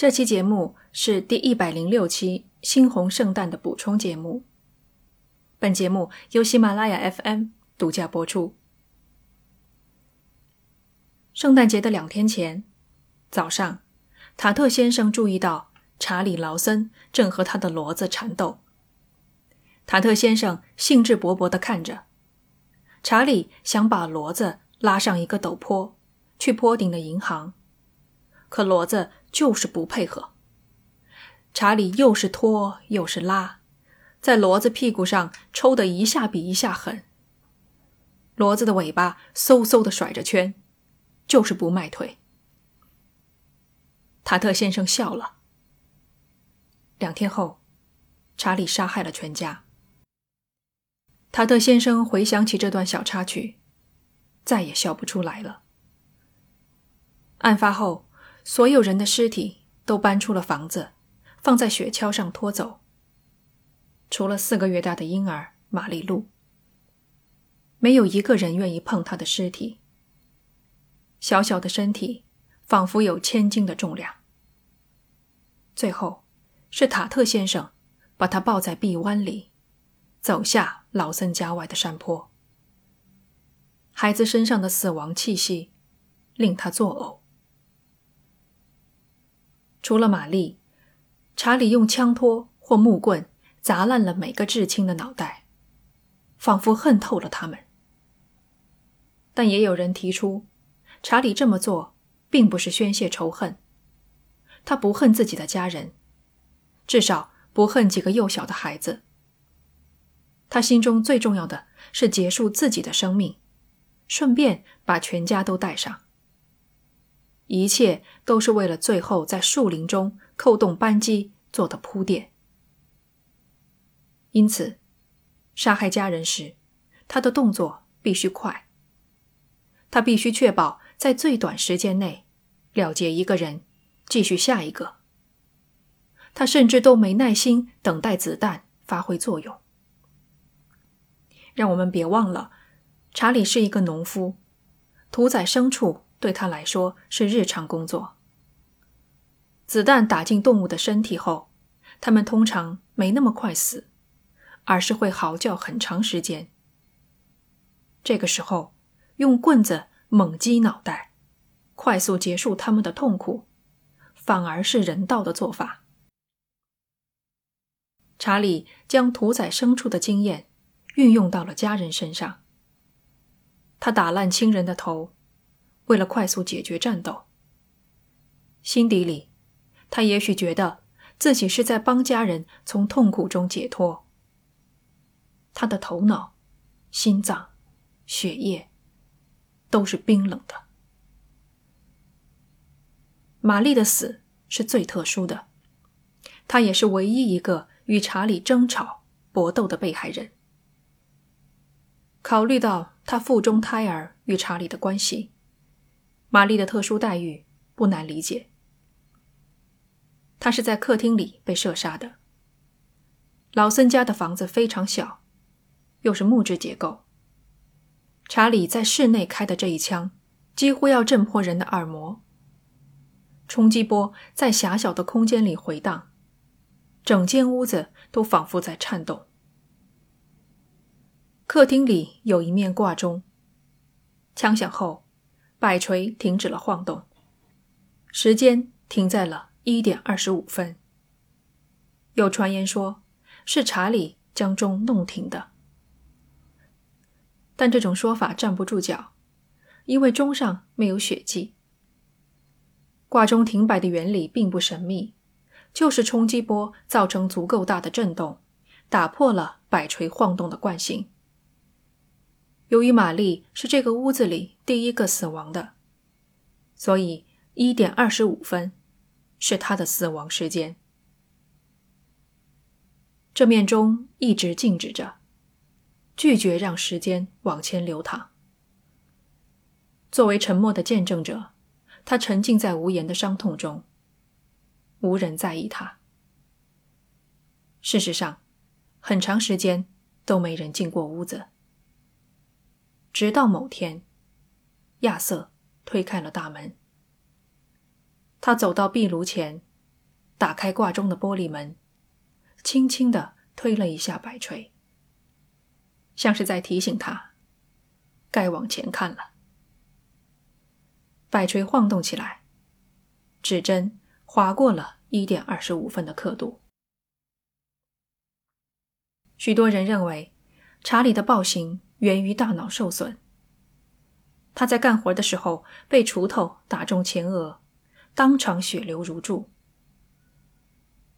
这期节目是第一百零六期《猩红圣诞》的补充节目。本节目由喜马拉雅 FM 独家播出。圣诞节的两天前早上，塔特先生注意到查理·劳森正和他的骡子缠斗。塔特先生兴致勃勃地看着，查理想把骡子拉上一个陡坡，去坡顶的银行，可骡子。就是不配合。查理又是拖又是拉，在骡子屁股上抽的一下比一下狠。骡子的尾巴嗖嗖的甩着圈，就是不迈腿。塔特先生笑了。两天后，查理杀害了全家。塔特先生回想起这段小插曲，再也笑不出来了。案发后。所有人的尸体都搬出了房子，放在雪橇上拖走。除了四个月大的婴儿玛丽露，没有一个人愿意碰她的尸体。小小的身体仿佛有千斤的重量。最后，是塔特先生把她抱在臂弯里，走下劳森家外的山坡。孩子身上的死亡气息令他作呕。除了玛丽，查理用枪托或木棍砸烂了每个至亲的脑袋，仿佛恨透了他们。但也有人提出，查理这么做并不是宣泄仇恨，他不恨自己的家人，至少不恨几个幼小的孩子。他心中最重要的是结束自己的生命，顺便把全家都带上。一切都是为了最后在树林中扣动扳机做的铺垫。因此，杀害家人时，他的动作必须快。他必须确保在最短时间内了结一个人，继续下一个。他甚至都没耐心等待子弹发挥作用。让我们别忘了，查理是一个农夫，屠宰牲畜。对他来说是日常工作。子弹打进动物的身体后，它们通常没那么快死，而是会嚎叫很长时间。这个时候，用棍子猛击脑袋，快速结束他们的痛苦，反而是人道的做法。查理将屠宰牲畜的经验运用到了家人身上，他打烂亲人的头。为了快速解决战斗，心底里，他也许觉得自己是在帮家人从痛苦中解脱。他的头脑、心脏、血液都是冰冷的。玛丽的死是最特殊的，她也是唯一一个与查理争吵搏斗的被害人。考虑到她腹中胎儿与查理的关系。玛丽的特殊待遇不难理解。她是在客厅里被射杀的。老森家的房子非常小，又是木质结构。查理在室内开的这一枪，几乎要震破人的耳膜。冲击波在狭小的空间里回荡，整间屋子都仿佛在颤动。客厅里有一面挂钟，枪响后。摆锤停止了晃动，时间停在了一点二十五分。有传言说是查理将钟弄停的，但这种说法站不住脚，因为钟上没有血迹。挂钟停摆的原理并不神秘，就是冲击波造成足够大的震动，打破了摆锤晃动的惯性。由于玛丽是这个屋子里第一个死亡的，所以一点二十五分是她的死亡时间。这面钟一直静止着，拒绝让时间往前流淌。作为沉默的见证者，他沉浸在无言的伤痛中，无人在意他。事实上，很长时间都没人进过屋子。直到某天，亚瑟推开了大门。他走到壁炉前，打开挂钟的玻璃门，轻轻地推了一下摆锤，像是在提醒他该往前看了。摆锤晃动起来，指针划过了一点二十五分的刻度。许多人认为，查理的暴行源于大脑受损。他在干活的时候被锄头打中前额，当场血流如注。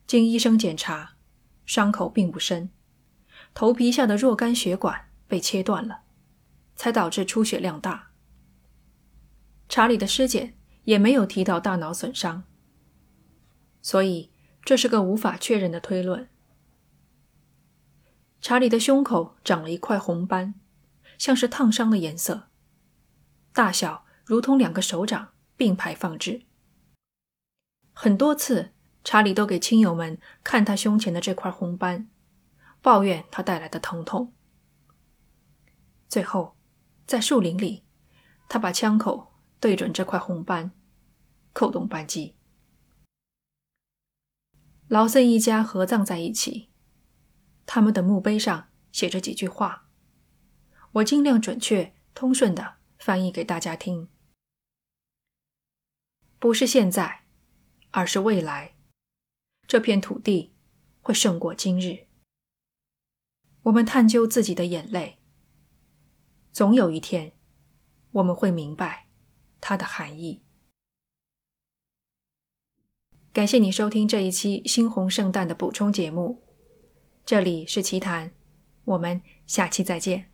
经医生检查，伤口并不深，头皮下的若干血管被切断了，才导致出血量大。查理的尸检也没有提到大脑损伤，所以这是个无法确认的推论。查理的胸口长了一块红斑，像是烫伤的颜色，大小如同两个手掌并排放置。很多次，查理都给亲友们看他胸前的这块红斑，抱怨他带来的疼痛。最后，在树林里，他把枪口对准这块红斑，扣动扳机。劳森一家合葬在一起。他们的墓碑上写着几句话，我尽量准确、通顺的翻译给大家听。不是现在，而是未来，这片土地会胜过今日。我们探究自己的眼泪，总有一天，我们会明白它的含义。感谢你收听这一期猩红圣诞的补充节目。这里是奇谈，我们下期再见。